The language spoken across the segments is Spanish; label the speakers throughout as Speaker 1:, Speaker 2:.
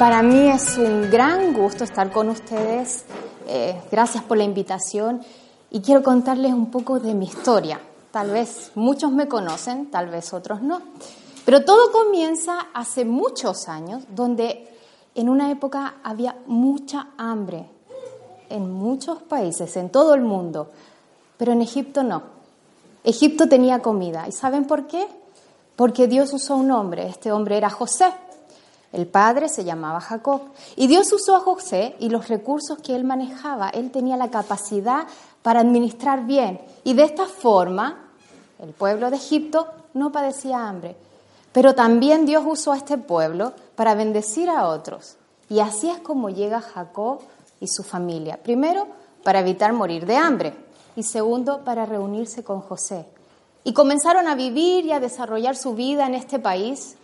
Speaker 1: Para mí es un gran gusto estar con ustedes. Eh, gracias por la invitación y quiero contarles un poco de mi historia. Tal vez muchos me conocen, tal vez otros no. Pero todo comienza hace muchos años, donde en una época había mucha hambre en muchos países, en todo el mundo, pero en Egipto no. Egipto tenía comida. ¿Y saben por qué? Porque Dios usó un hombre. Este hombre era José. El padre se llamaba Jacob. Y Dios usó a José y los recursos que él manejaba. Él tenía la capacidad para administrar bien. Y de esta forma, el pueblo de Egipto no padecía hambre. Pero también Dios usó a este pueblo para bendecir a otros. Y así es como llega Jacob y su familia. Primero, para evitar morir de hambre. Y segundo, para reunirse con José. Y comenzaron a vivir y a desarrollar su vida en este país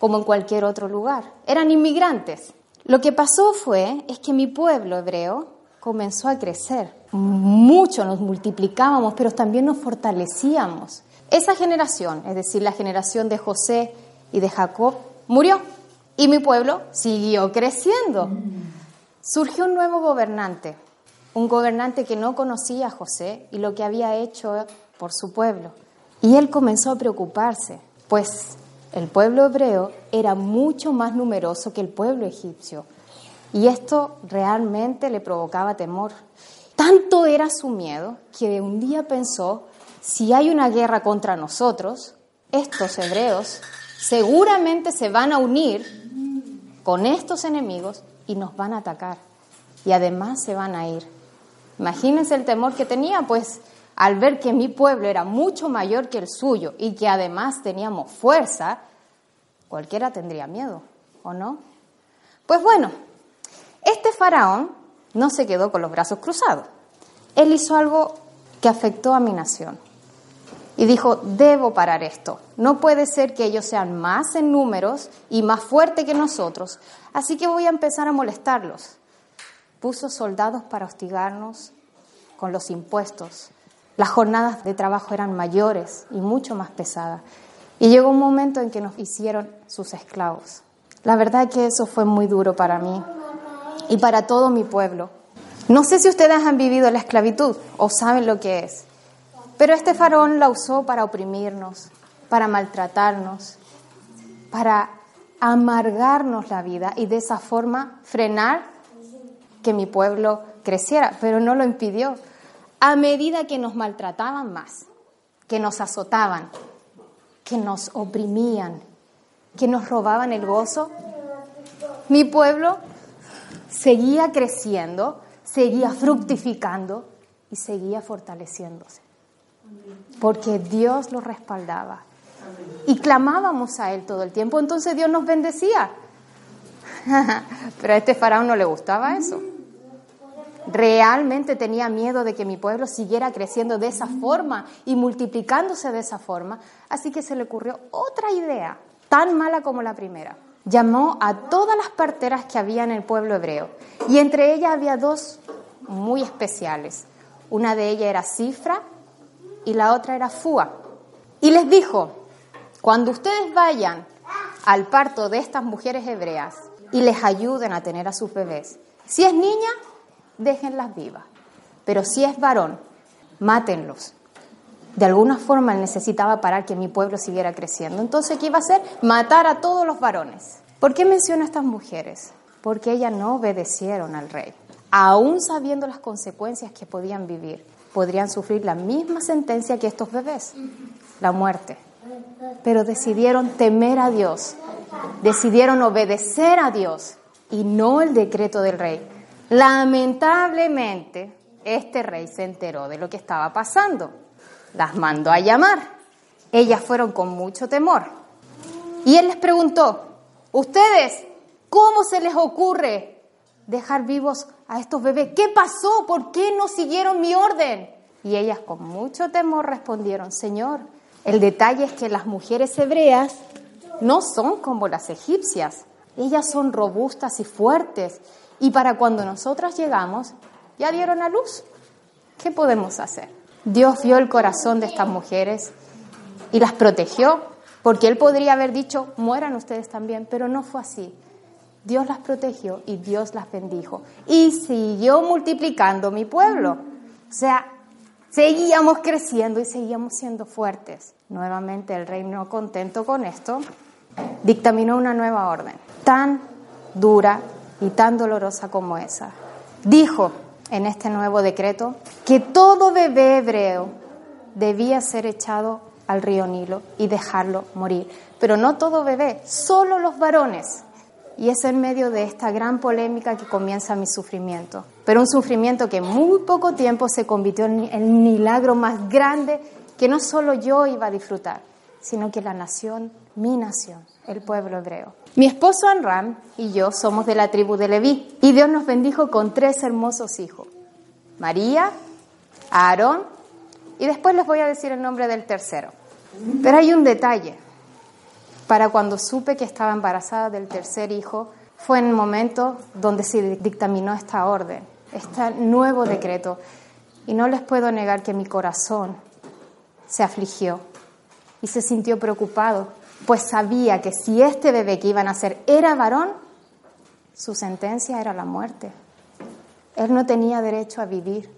Speaker 1: como en cualquier otro lugar. Eran inmigrantes. Lo que pasó fue es que mi pueblo hebreo comenzó a crecer. Mucho nos multiplicábamos, pero también nos fortalecíamos. Esa generación, es decir, la generación de José y de Jacob, murió y mi pueblo siguió creciendo. Surgió un nuevo gobernante, un gobernante que no conocía a José y lo que había hecho por su pueblo. Y él comenzó a preocuparse, pues el pueblo hebreo era mucho más numeroso que el pueblo egipcio y esto realmente le provocaba temor. Tanto era su miedo que un día pensó, si hay una guerra contra nosotros, estos hebreos seguramente se van a unir con estos enemigos y nos van a atacar. Y además se van a ir. Imagínense el temor que tenía, pues al ver que mi pueblo era mucho mayor que el suyo y que además teníamos fuerza, cualquiera tendría miedo, ¿o no? Pues bueno, este faraón no se quedó con los brazos cruzados. Él hizo algo que afectó a mi nación. Y dijo, debo parar esto. No puede ser que ellos sean más en números y más fuertes que nosotros. Así que voy a empezar a molestarlos. Puso soldados para hostigarnos con los impuestos, las jornadas de trabajo eran mayores y mucho más pesadas. Y llegó un momento en que nos hicieron sus esclavos. La verdad que eso fue muy duro para mí y para todo mi pueblo. No sé si ustedes han vivido la esclavitud o saben lo que es, pero este faraón la usó para oprimirnos, para maltratarnos, para amargarnos la vida y de esa forma frenar que mi pueblo creciera, pero no lo impidió a medida que nos maltrataban más, que nos azotaban, que nos oprimían, que nos robaban el gozo, mi pueblo seguía creciendo, seguía fructificando y seguía fortaleciéndose, porque Dios lo respaldaba. Y clamábamos a Él todo el tiempo, entonces Dios nos bendecía. Pero a este faraón no le gustaba eso realmente tenía miedo de que mi pueblo siguiera creciendo de esa forma y multiplicándose de esa forma, así que se le ocurrió otra idea, tan mala como la primera. Llamó a todas las parteras que había en el pueblo hebreo y entre ellas había dos muy especiales. Una de ellas era Cifra y la otra era Fua. Y les dijo, cuando ustedes vayan al parto de estas mujeres hebreas y les ayuden a tener a sus bebés, si es niña, déjenlas vivas. Pero si es varón, mátenlos. De alguna forma necesitaba parar que mi pueblo siguiera creciendo. Entonces, ¿qué iba a hacer? Matar a todos los varones. ¿Por qué menciona a estas mujeres? Porque ellas no obedecieron al rey. Aún sabiendo las consecuencias que podían vivir, podrían sufrir la misma sentencia que estos bebés, la muerte. Pero decidieron temer a Dios, decidieron obedecer a Dios y no el decreto del rey. Lamentablemente, este rey se enteró de lo que estaba pasando. Las mandó a llamar Ellas fueron con mucho temor. Y él les preguntó, ¿ustedes cómo se les ocurre dejar vivos a estos bebés? ¿Qué pasó? ¿Por qué no siguieron mi orden? Y ellas con mucho temor respondieron, Señor, el detalle es que las mujeres hebreas no son como las egipcias. Ellas son robustas y fuertes. Y para cuando nosotras llegamos, ya dieron a luz. ¿Qué podemos hacer? Dios vio el corazón de estas mujeres y las protegió, porque Él podría haber dicho, mueran ustedes también, pero no fue así. Dios las protegió y Dios las bendijo. Y siguió multiplicando mi pueblo. O sea, seguíamos creciendo y seguíamos siendo fuertes. Nuevamente el reino contento con esto dictaminó una nueva orden, tan dura y tan dolorosa como esa. Dijo en este nuevo decreto que todo bebé hebreo debía ser echado al río Nilo y dejarlo morir. Pero no todo bebé, solo los varones. Y es en medio de esta gran polémica que comienza mi sufrimiento. Pero un sufrimiento que en muy poco tiempo se convirtió en el milagro más grande que no solo yo iba a disfrutar, sino que la nación, mi nación, el pueblo hebreo. Mi esposo Anram y yo somos de la tribu de Leví y Dios nos bendijo con tres hermosos hijos, María, Aarón y después les voy a decir el nombre del tercero. Pero hay un detalle. Para cuando supe que estaba embarazada del tercer hijo, fue en el momento donde se dictaminó esta orden, este nuevo decreto. Y no les puedo negar que mi corazón se afligió y se sintió preocupado, pues sabía que si este bebé que iban a nacer era varón, su sentencia era la muerte. Él no tenía derecho a vivir.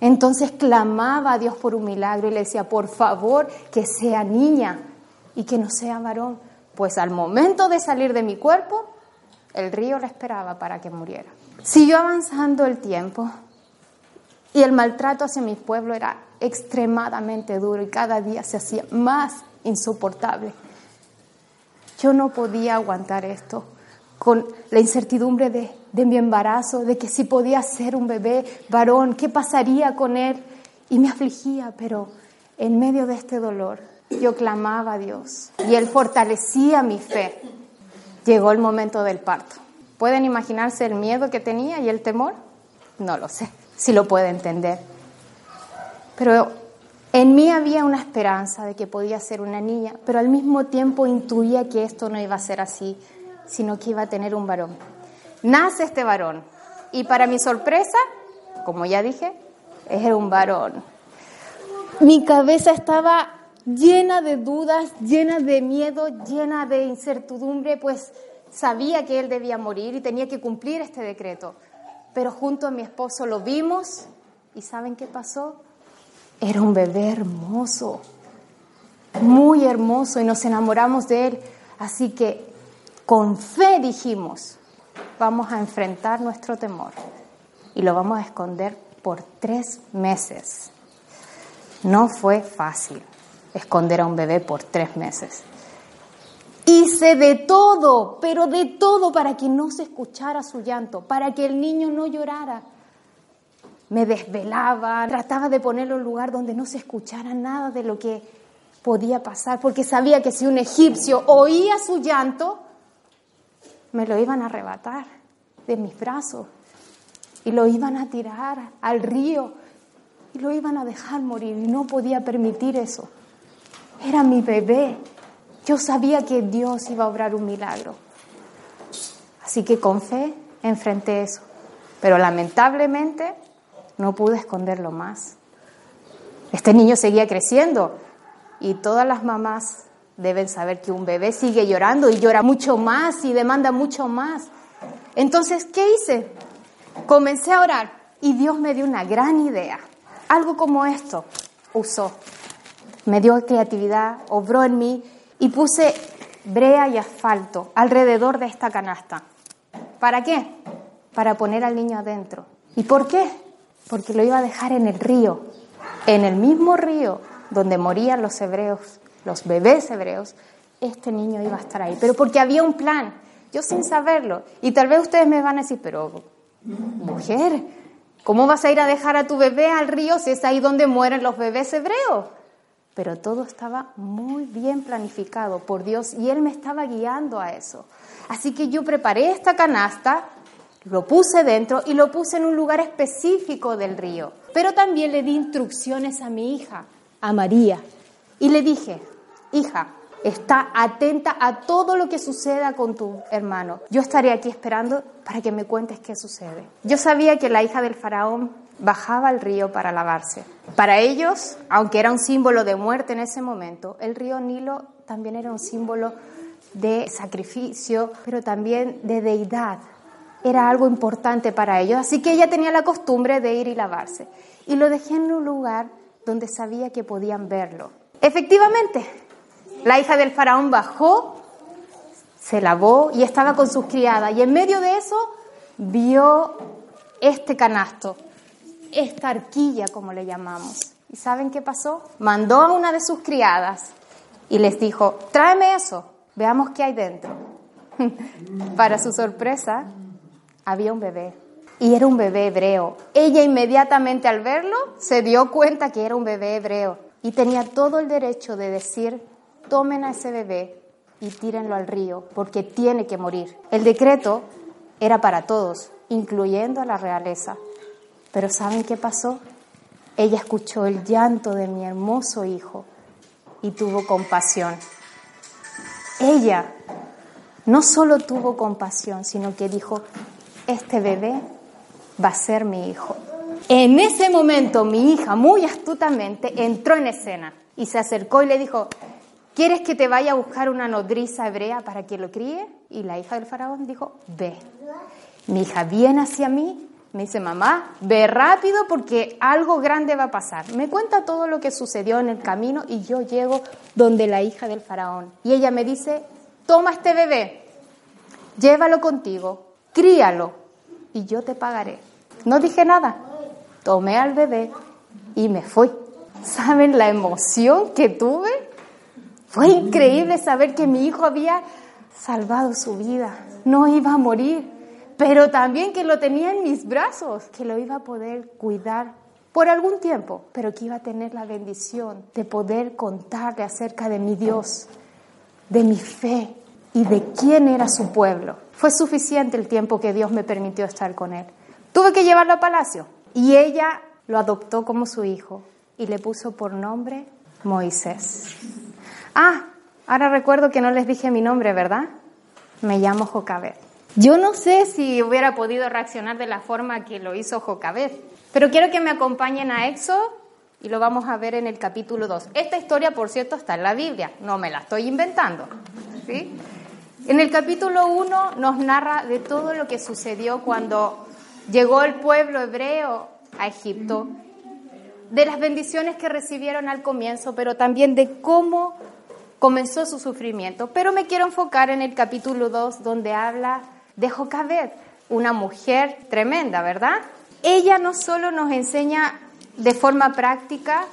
Speaker 1: Entonces clamaba a Dios por un milagro y le decía, por favor, que sea niña y que no sea varón, pues al momento de salir de mi cuerpo, el río le esperaba para que muriera. Siguió avanzando el tiempo y el maltrato hacia mi pueblo era extremadamente duro y cada día se hacía más insoportable. Yo no podía aguantar esto con la incertidumbre de, mi embarazo, de que si podía ser un bebé varón, qué pasaría con él. Y me afligía, pero en medio de este dolor yo clamaba a Dios y Él fortalecía mi fe. Llegó el momento del parto. ¿Pueden imaginarse el miedo que tenía y el temor? No lo sé, si lo puede entender. Pero en mí había una esperanza de que podía ser una niña, pero al mismo tiempo intuía que esto no iba a ser así, sino que iba a tener un varón. Nace este varón y para mi sorpresa, como ya dije, era un varón. Mi cabeza estaba llena de dudas, llena de miedo, llena de incertidumbre, pues sabía que él debía morir y tenía que cumplir este decreto. Pero junto a mi esposo lo vimos y ¿saben qué pasó? Era un bebé hermoso, muy hermoso y nos enamoramos de él. Así que con fe dijimos, vamos a enfrentar nuestro temor y lo vamos a esconder por tres meses. No fue fácil esconder a un bebé por tres meses. Hice de todo, pero de todo para que no se escuchara su llanto, para que el niño no llorara me desvelaba, trataba de ponerlo en un lugar donde no se escuchara nada de lo que podía pasar, porque sabía que si un egipcio oía su llanto, me lo iban a arrebatar de mis brazos y lo iban a tirar al río y lo iban a dejar morir y no podía permitir eso. Era mi bebé. Yo sabía que Dios iba a obrar un milagro. Así que con fe enfrenté eso. Pero lamentablemente no pude esconderlo más. Este niño seguía creciendo y todas las mamás deben saber que un bebé sigue llorando y llora mucho más y demanda mucho más. Entonces, ¿qué hice? Comencé a orar y Dios me dio una gran idea. Algo como esto usó. Me dio creatividad, obró en mí y puse brea y asfalto alrededor de esta canasta. ¿Para qué? Para poner al niño adentro. ¿Y por qué? Porque lo iba a dejar en el río, en el mismo río donde morían los hebreos, los bebés hebreos, este niño iba a estar ahí, pero porque había un plan, yo sin saberlo. Y tal vez ustedes me van a decir, pero mujer, ¿cómo vas a ir a dejar a tu bebé al río si es ahí donde mueren los bebés hebreos? pero todo estaba muy bien planificado por Dios y Él me estaba guiando a eso. Así que yo preparé esta canasta, lo puse dentro y lo puse en un lugar específico del río. Pero también le di instrucciones a mi hija, a María, y le dije, hija, está atenta a todo lo que suceda con tu hermano. Yo estaré aquí esperando para que me cuentes qué sucede. Yo sabía que la hija del faraón bajaba al río para lavarse. Para ellos, aunque era un símbolo de muerte en ese momento, el río Nilo también era un símbolo de sacrificio, pero también de deidad. Era algo importante para ellos. Así que ella tenía la costumbre de ir y lavarse. Y lo dejé en un lugar donde sabía que podían verlo. Efectivamente, la hija del faraón bajó, se lavó y estaba con sus criadas. Y en medio de eso vio este canasto esta arquilla, como le llamamos. ¿Y saben qué pasó? Mandó a una de sus criadas y les dijo, tráeme eso, veamos qué hay dentro. Para su sorpresa, había un bebé. Y era un bebé hebreo. Ella inmediatamente al verlo se dio cuenta que era un bebé hebreo. Y tenía todo el derecho de decir, tomen a ese bebé y tírenlo al río, porque tiene que morir. El decreto era para todos, incluyendo a la realeza. Pero ¿saben qué pasó? Ella escuchó el llanto de mi hermoso hijo y tuvo compasión. Ella no solo tuvo compasión, sino que dijo, este bebé va a ser mi hijo. En ese momento mi hija muy astutamente entró en escena y se acercó y le dijo, ¿quieres que te vaya a buscar una nodriza hebrea para que lo críe? Y la hija del faraón dijo, ve. Mi hija viene hacia mí me dice, mamá, ve rápido porque algo grande va a pasar. Me cuenta todo lo que sucedió en el camino y yo llego donde la hija del faraón. Y ella me dice, toma este bebé, llévalo contigo, críalo y yo te pagaré. No dije nada, tomé al bebé y me fui. ¿Saben la emoción que tuve? Fue increíble saber que mi hijo había salvado su vida, no iba a morir pero también que lo tenía en mis brazos, que lo iba a poder cuidar por algún tiempo, pero que iba a tener la bendición de poder contarle acerca de mi Dios, de mi fe y de quién era su pueblo. Fue suficiente el tiempo que Dios me permitió estar con él. Tuve que llevarlo a palacio y ella lo adoptó como su hijo y le puso por nombre Moisés. Ah, ahora recuerdo que no les dije mi nombre, ¿verdad? Me llamo Jocabet. Yo no sé si hubiera podido reaccionar de la forma que lo hizo Jocabed, pero quiero que me acompañen a Éxodo y lo vamos a ver en el capítulo 2. Esta historia, por cierto, está en la Biblia, no me la estoy inventando. ¿sí? En el capítulo 1 nos narra de todo lo que sucedió cuando llegó el pueblo hebreo a Egipto, de las bendiciones que recibieron al comienzo, pero también de cómo comenzó su sufrimiento. Pero me quiero enfocar en el capítulo 2, donde habla de Jocabed, una mujer tremenda, ¿verdad? Ella no solo nos enseña de forma práctica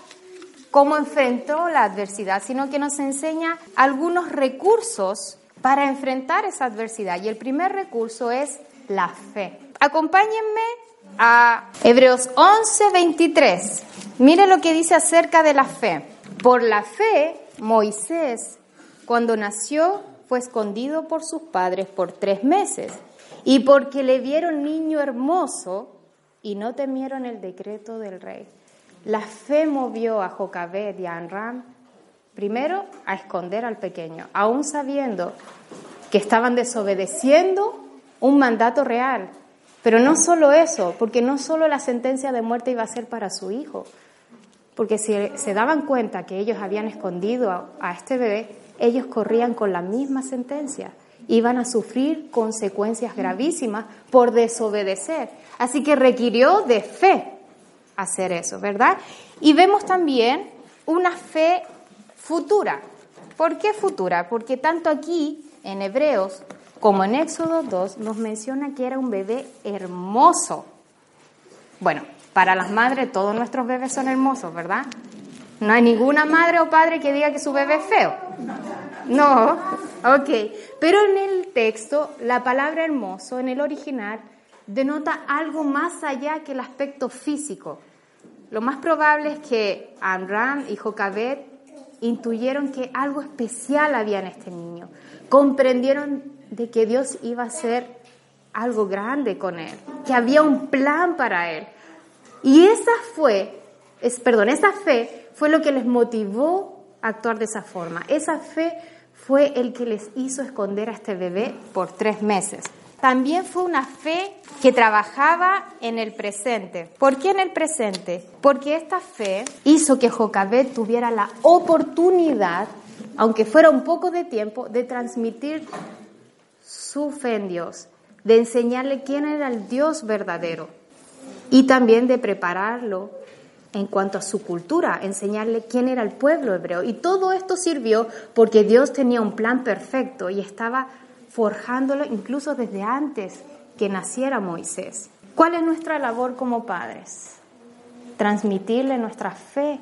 Speaker 1: cómo enfrentó la adversidad, sino que nos enseña algunos recursos para enfrentar esa adversidad. Y el primer recurso es la fe. Acompáñenme a Hebreos 11, 23. Mire lo que dice acerca de la fe. Por la fe, Moisés, cuando nació, fue escondido por sus padres por tres meses. Y porque le vieron niño hermoso y no temieron el decreto del rey. La fe movió a Jocabed y a Anram primero a esconder al pequeño, aún sabiendo que estaban desobedeciendo un mandato real. Pero no solo eso, porque no solo la sentencia de muerte iba a ser para su hijo, porque si se daban cuenta que ellos habían escondido a, a este bebé, ellos corrían con la misma sentencia. Iban a sufrir consecuencias gravísimas por desobedecer. Así que requirió de fe hacer eso, ¿verdad? Y vemos también una fe futura. ¿Por qué futura? Porque tanto aquí en Hebreos como en Éxodo 2 nos menciona que era un bebé hermoso. Bueno, para las madres todos nuestros bebés son hermosos, ¿verdad? No hay ninguna madre o padre que diga que su bebé es feo. No, ok. Pero en el texto, la palabra hermoso, en el original, denota algo más allá que el aspecto físico. Lo más probable es que Amram y Jocabet intuyeron que algo especial había en este niño. Comprendieron de que Dios iba a hacer algo grande con él, que había un plan para él. Y esa fue, es, perdón, esa fe fue lo que les motivó a actuar de esa forma. Esa fe fue el que les hizo esconder a este bebé por tres meses. También fue una fe que trabajaba en el presente. ¿Por qué en el presente? Porque esta fe hizo que Jocabet tuviera la oportunidad, aunque fuera un poco de tiempo, de transmitir su fe en Dios, de enseñarle quién era el Dios verdadero y también de prepararlo en cuanto a su cultura, enseñarle quién era el pueblo hebreo. Y todo esto sirvió porque Dios tenía un plan perfecto y estaba forjándolo incluso desde antes que naciera Moisés. ¿Cuál es nuestra labor como padres? Transmitirle nuestra fe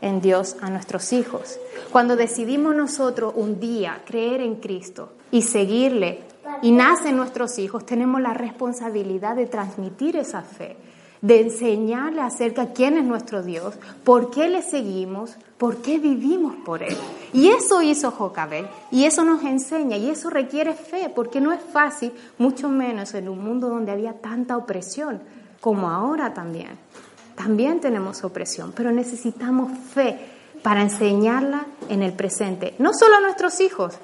Speaker 1: en Dios a nuestros hijos. Cuando decidimos nosotros un día creer en Cristo y seguirle y nacen nuestros hijos, tenemos la responsabilidad de transmitir esa fe de enseñarle acerca de quién es nuestro Dios, por qué le seguimos, por qué vivimos por Él. Y eso hizo Jocabel, y eso nos enseña, y eso requiere fe, porque no es fácil, mucho menos en un mundo donde había tanta opresión, como ahora también. También tenemos opresión, pero necesitamos fe para enseñarla en el presente, no solo a nuestros hijos,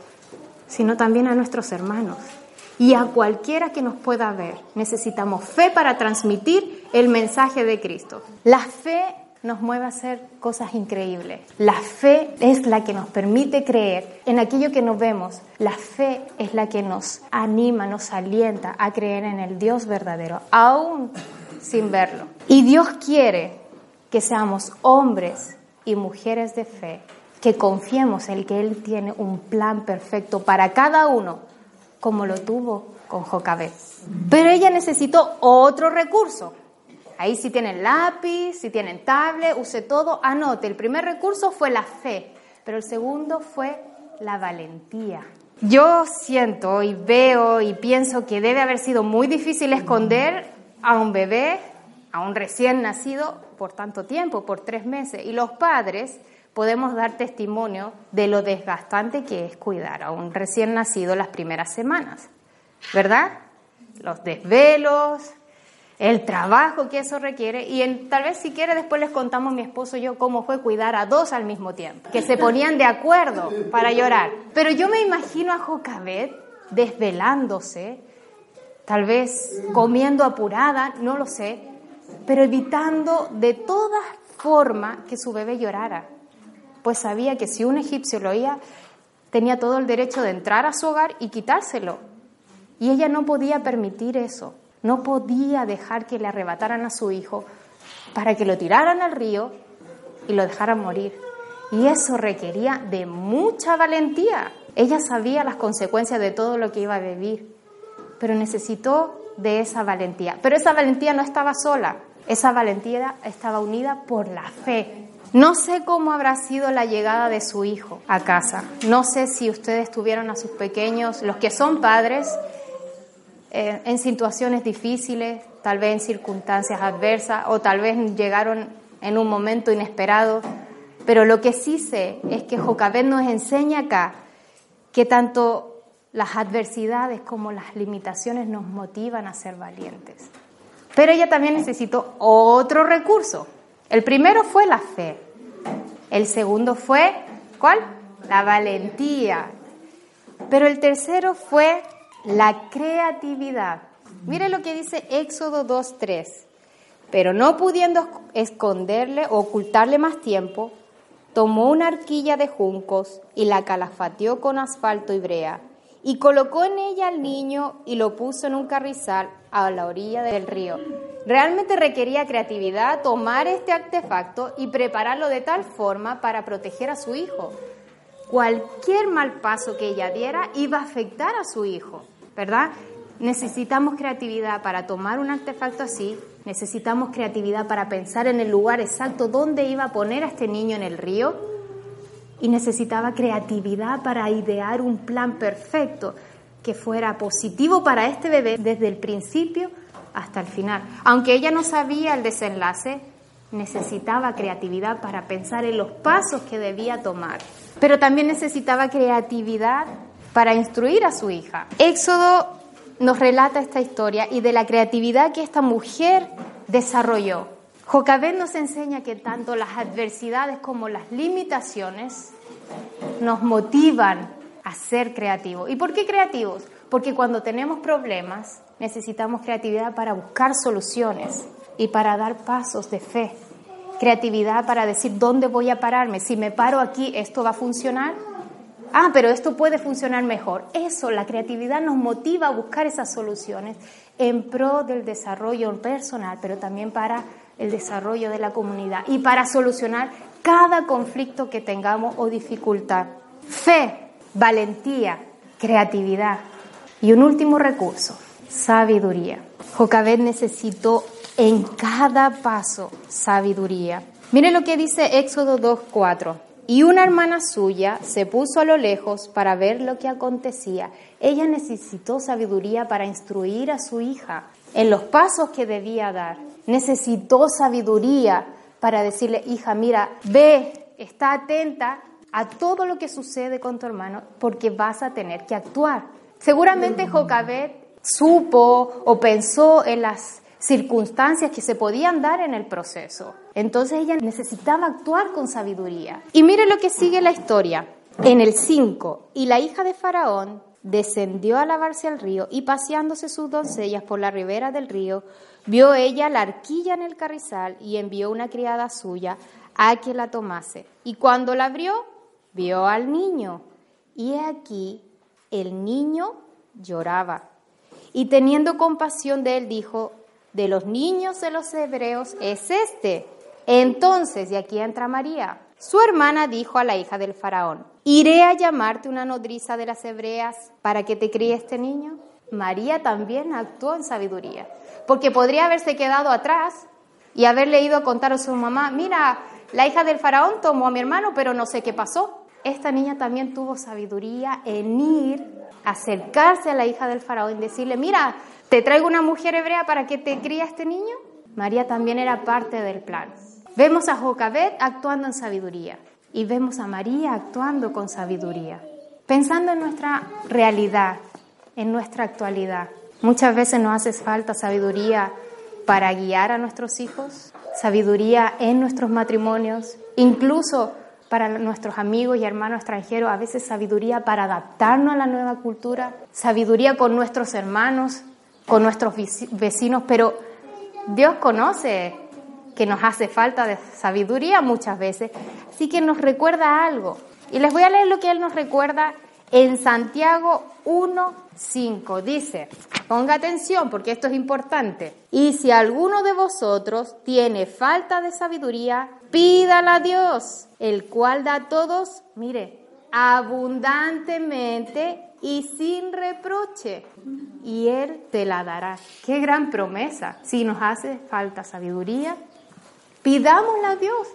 Speaker 1: sino también a nuestros hermanos y a cualquiera que nos pueda ver. Necesitamos fe para transmitir el mensaje de Cristo. La fe nos mueve a hacer cosas increíbles. La fe es la que nos permite creer en aquello que no vemos. La fe es la que nos anima, nos alienta a creer en el Dios verdadero, aún sin verlo. Y Dios quiere que seamos hombres y mujeres de fe, que confiemos en que Él tiene un plan perfecto para cada uno como lo tuvo con Jocabet. Pero ella necesitó otro recurso. Ahí si tienen lápiz, si tienen tablet, use todo, anote. El primer recurso fue la fe, pero el segundo fue la valentía. Yo siento y veo y pienso que debe haber sido muy difícil esconder a un bebé, a un recién nacido, por tanto tiempo, por tres meses. Y los padres podemos dar testimonio de lo desgastante que es cuidar a un recién nacido las primeras semanas, ¿verdad? Los desvelos, el trabajo que eso requiere y tal vez si quiere después les contamos mi esposo y yo cómo fue cuidar a dos al mismo tiempo, que se ponían de acuerdo para llorar. Pero yo me imagino a Jocabet desvelándose, tal vez comiendo apurada, no lo sé, pero evitando de toda forma que su bebé llorara pues sabía que si un egipcio lo oía, tenía todo el derecho de entrar a su hogar y quitárselo. Y ella no podía permitir eso, no podía dejar que le arrebataran a su hijo para que lo tiraran al río y lo dejaran morir. Y eso requería de mucha valentía. Ella sabía las consecuencias de todo lo que iba a vivir, pero necesitó de esa valentía. Pero esa valentía no estaba sola, esa valentía estaba unida por la fe, no sé cómo habrá sido la llegada de su hijo a casa. No sé si ustedes tuvieron a sus pequeños, los que son padres, eh, en situaciones difíciles, tal vez en circunstancias adversas o tal vez llegaron en un momento inesperado. Pero lo que sí sé es que Jocabet nos enseña acá que tanto las adversidades como las limitaciones nos motivan a ser valientes. Pero ella también necesitó otro recurso. El primero fue la fe. El segundo fue, ¿cuál? La valentía. Pero el tercero fue la creatividad. Mire lo que dice Éxodo 2.3. Pero no pudiendo esconderle o ocultarle más tiempo, tomó una arquilla de juncos y la calafateó con asfalto y brea, y colocó en ella al niño y lo puso en un carrizal a la orilla del río. Realmente requería creatividad tomar este artefacto y prepararlo de tal forma para proteger a su hijo. Cualquier mal paso que ella diera iba a afectar a su hijo, ¿verdad? Necesitamos creatividad para tomar un artefacto así, necesitamos creatividad para pensar en el lugar exacto donde iba a poner a este niño en el río y necesitaba creatividad para idear un plan perfecto que fuera positivo para este bebé desde el principio hasta el final. Aunque ella no sabía el desenlace, necesitaba creatividad para pensar en los pasos que debía tomar, pero también necesitaba creatividad para instruir a su hija. Éxodo nos relata esta historia y de la creatividad que esta mujer desarrolló. Jocabed nos enseña que tanto las adversidades como las limitaciones nos motivan a ser creativos. ¿Y por qué creativos? Porque cuando tenemos problemas necesitamos creatividad para buscar soluciones y para dar pasos de fe. Creatividad para decir dónde voy a pararme. Si me paro aquí, ¿esto va a funcionar? Ah, pero esto puede funcionar mejor. Eso, la creatividad nos motiva a buscar esas soluciones en pro del desarrollo personal, pero también para el desarrollo de la comunidad y para solucionar cada conflicto que tengamos o dificultad. Fe, valentía, creatividad. Y un último recurso, sabiduría. Jocabed necesitó en cada paso sabiduría. Mire lo que dice Éxodo 2.4. Y una hermana suya se puso a lo lejos para ver lo que acontecía. Ella necesitó sabiduría para instruir a su hija en los pasos que debía dar. Necesitó sabiduría para decirle, hija, mira, ve, está atenta a todo lo que sucede con tu hermano porque vas a tener que actuar. Seguramente Jocabet supo o pensó en las circunstancias que se podían dar en el proceso. Entonces ella necesitaba actuar con sabiduría. Y mire lo que sigue la historia. En el 5, y la hija de Faraón descendió a lavarse al río y paseándose sus doncellas por la ribera del río, vio ella la arquilla en el carrizal y envió una criada suya a que la tomase. Y cuando la abrió, vio al niño. Y aquí el niño lloraba. Y teniendo compasión de él, dijo, de los niños de los hebreos es este. Entonces, y aquí entra María, su hermana dijo a la hija del faraón, iré a llamarte una nodriza de las hebreas para que te críe este niño. María también actuó en sabiduría, porque podría haberse quedado atrás y haberle ido a contar a su mamá, mira, la hija del faraón tomó a mi hermano, pero no sé qué pasó. Esta niña también tuvo sabiduría en ir, acercarse a la hija del faraón y decirle, mira, ¿Te traigo una mujer hebrea para que te críe este niño? María también era parte del plan. Vemos a Jocabed actuando en sabiduría y vemos a María actuando con sabiduría. Pensando en nuestra realidad, en nuestra actualidad, muchas veces nos hace falta sabiduría para guiar a nuestros hijos, sabiduría en nuestros matrimonios, incluso para nuestros amigos y hermanos extranjeros, a veces sabiduría para adaptarnos a la nueva cultura, sabiduría con nuestros hermanos, con nuestros vecinos, pero Dios conoce que nos hace falta de sabiduría muchas veces, así que nos recuerda algo. Y les voy a leer lo que Él nos recuerda en Santiago 1.5. Dice, ponga atención porque esto es importante. Y si alguno de vosotros tiene falta de sabiduría, pídala a Dios, el cual da a todos, mire, abundantemente y sin reproche, y Él te la dará. Qué gran promesa. Si nos hace falta sabiduría, pidámosla a Dios,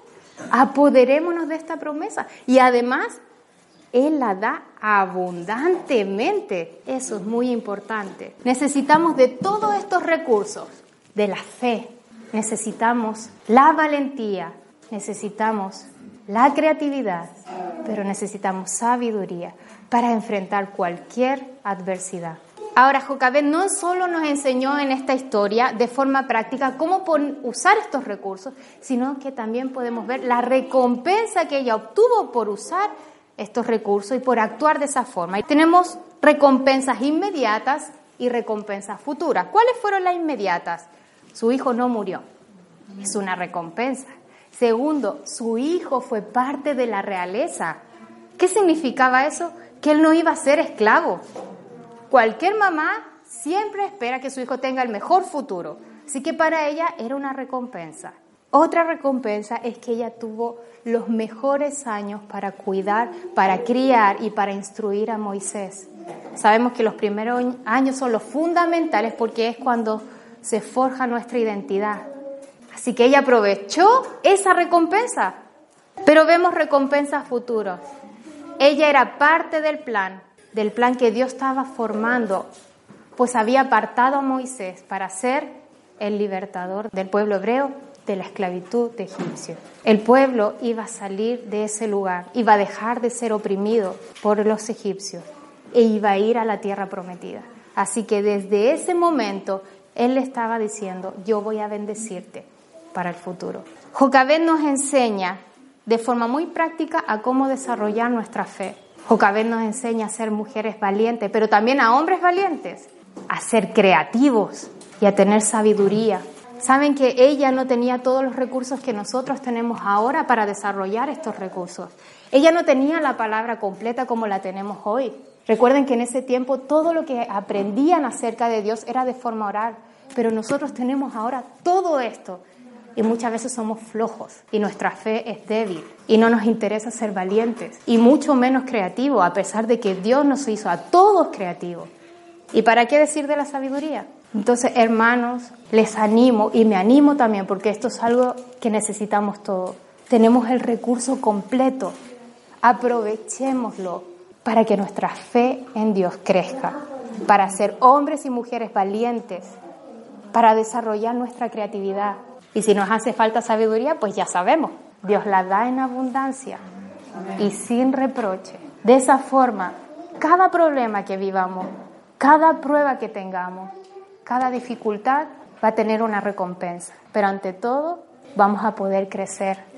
Speaker 1: apoderémonos de esta promesa. Y además, Él la da abundantemente. Eso es muy importante. Necesitamos de todos estos recursos, de la fe, necesitamos la valentía, necesitamos la creatividad, pero necesitamos sabiduría para enfrentar cualquier adversidad. Ahora, Jocabet no solo nos enseñó en esta historia de forma práctica cómo usar estos recursos, sino que también podemos ver la recompensa que ella obtuvo por usar estos recursos y por actuar de esa forma. Y tenemos recompensas inmediatas y recompensas futuras. ¿Cuáles fueron las inmediatas? Su hijo no murió. Es una recompensa. Segundo, su hijo fue parte de la realeza. ¿Qué significaba eso? que él no iba a ser esclavo. Cualquier mamá siempre espera que su hijo tenga el mejor futuro, así que para ella era una recompensa. Otra recompensa es que ella tuvo los mejores años para cuidar, para criar y para instruir a Moisés. Sabemos que los primeros años son los fundamentales porque es cuando se forja nuestra identidad. Así que ella aprovechó esa recompensa, pero vemos recompensas futuras. Ella era parte del plan, del plan que Dios estaba formando, pues había apartado a Moisés para ser el libertador del pueblo hebreo de la esclavitud de egipcios. El pueblo iba a salir de ese lugar, iba a dejar de ser oprimido por los egipcios e iba a ir a la tierra prometida. Así que desde ese momento él le estaba diciendo, yo voy a bendecirte para el futuro. Jocabed nos enseña de forma muy práctica a cómo desarrollar nuestra fe. Jocabed nos enseña a ser mujeres valientes, pero también a hombres valientes, a ser creativos y a tener sabiduría. Saben que ella no tenía todos los recursos que nosotros tenemos ahora para desarrollar estos recursos. Ella no tenía la palabra completa como la tenemos hoy. Recuerden que en ese tiempo todo lo que aprendían acerca de Dios era de forma oral, pero nosotros tenemos ahora todo esto y muchas veces somos flojos y nuestra fe es débil y no nos interesa ser valientes y mucho menos creativos, a pesar de que Dios nos hizo a todos creativos. ¿Y para qué decir de la sabiduría? Entonces, hermanos, les animo y me animo también porque esto es algo que necesitamos todos. Tenemos el recurso completo. Aprovechémoslo para que nuestra fe en Dios crezca, para ser hombres y mujeres valientes, para desarrollar nuestra creatividad. Y si nos hace falta sabiduría, pues ya sabemos, Dios la da en abundancia y sin reproche. De esa forma, cada problema que vivamos, cada prueba que tengamos, cada dificultad va a tener una recompensa. Pero ante todo, vamos a poder crecer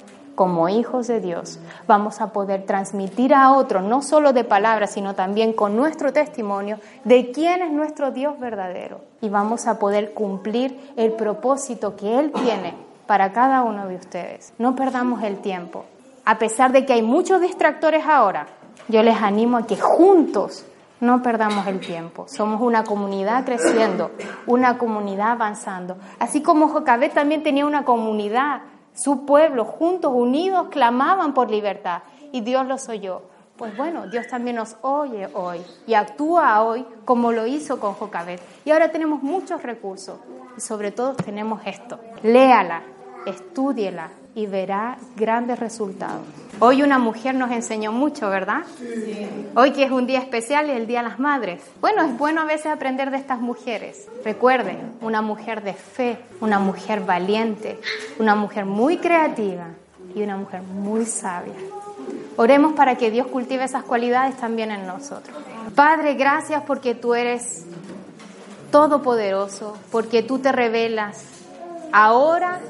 Speaker 1: como hijos de Dios, vamos a poder transmitir a otros, no solo de palabras, sino también con nuestro testimonio, de quién es nuestro Dios verdadero. Y vamos a poder cumplir el propósito que Él tiene para cada uno de ustedes. No perdamos el tiempo. A pesar de que hay muchos distractores ahora, yo les animo a que juntos no perdamos el tiempo. Somos una comunidad creciendo, una comunidad avanzando. Así como Jocabet también tenía una comunidad su pueblo, juntos, unidos, clamaban por libertad y Dios los oyó. Pues bueno, Dios también nos oye hoy y actúa hoy como lo hizo con Jocabet. Y ahora tenemos muchos recursos y sobre todo tenemos esto. Léala, estúdiela y verá grandes resultados. Hoy una mujer nos enseñó mucho, ¿verdad? Hoy que es un día especial y el Día de las Madres. Bueno, es bueno a veces aprender de estas mujeres. Recuerden, una mujer de fe, una mujer valiente, una mujer muy creativa y una mujer muy sabia. Oremos para que Dios cultive esas cualidades también en nosotros. Padre, gracias porque tú eres todopoderoso, porque tú te revelas ahora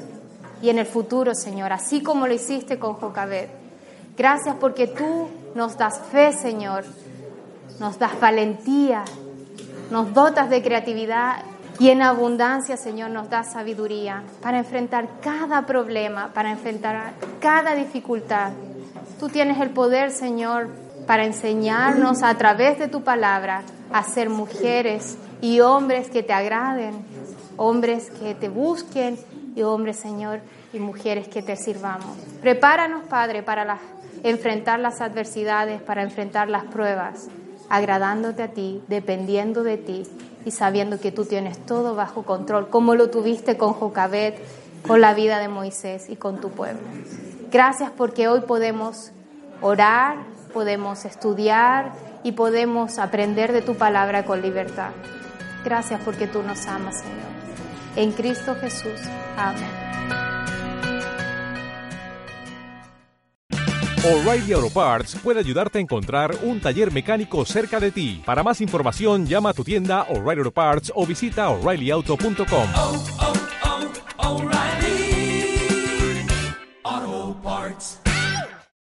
Speaker 1: y en el futuro, Señor, así como lo hiciste con Jocabed. Gracias porque tú nos das fe, Señor, nos das valentía, nos dotas de creatividad y en abundancia, Señor, nos das sabiduría para enfrentar cada problema, para enfrentar cada dificultad. Tú tienes el poder, Señor, para enseñarnos a través de tu palabra a ser mujeres y hombres que te agraden, hombres que te busquen y hombres, Señor, y mujeres que te sirvamos. Prepáranos, Padre, para enfrentar las adversidades, para enfrentar las pruebas, agradándote a ti, dependiendo de ti y sabiendo que tú tienes todo bajo control, como lo tuviste con Jocabet, con la vida de Moisés y con tu pueblo. Gracias porque hoy podemos orar, podemos estudiar y podemos aprender de tu palabra con libertad. Gracias porque tú nos amas, Señor. En Cristo Jesús. Amén.
Speaker 2: O'Reilly Auto Parts puede ayudarte a encontrar un taller mecánico cerca de ti. Para más información, llama a tu tienda O'Reilly Auto Parts o visita oreillyauto.com.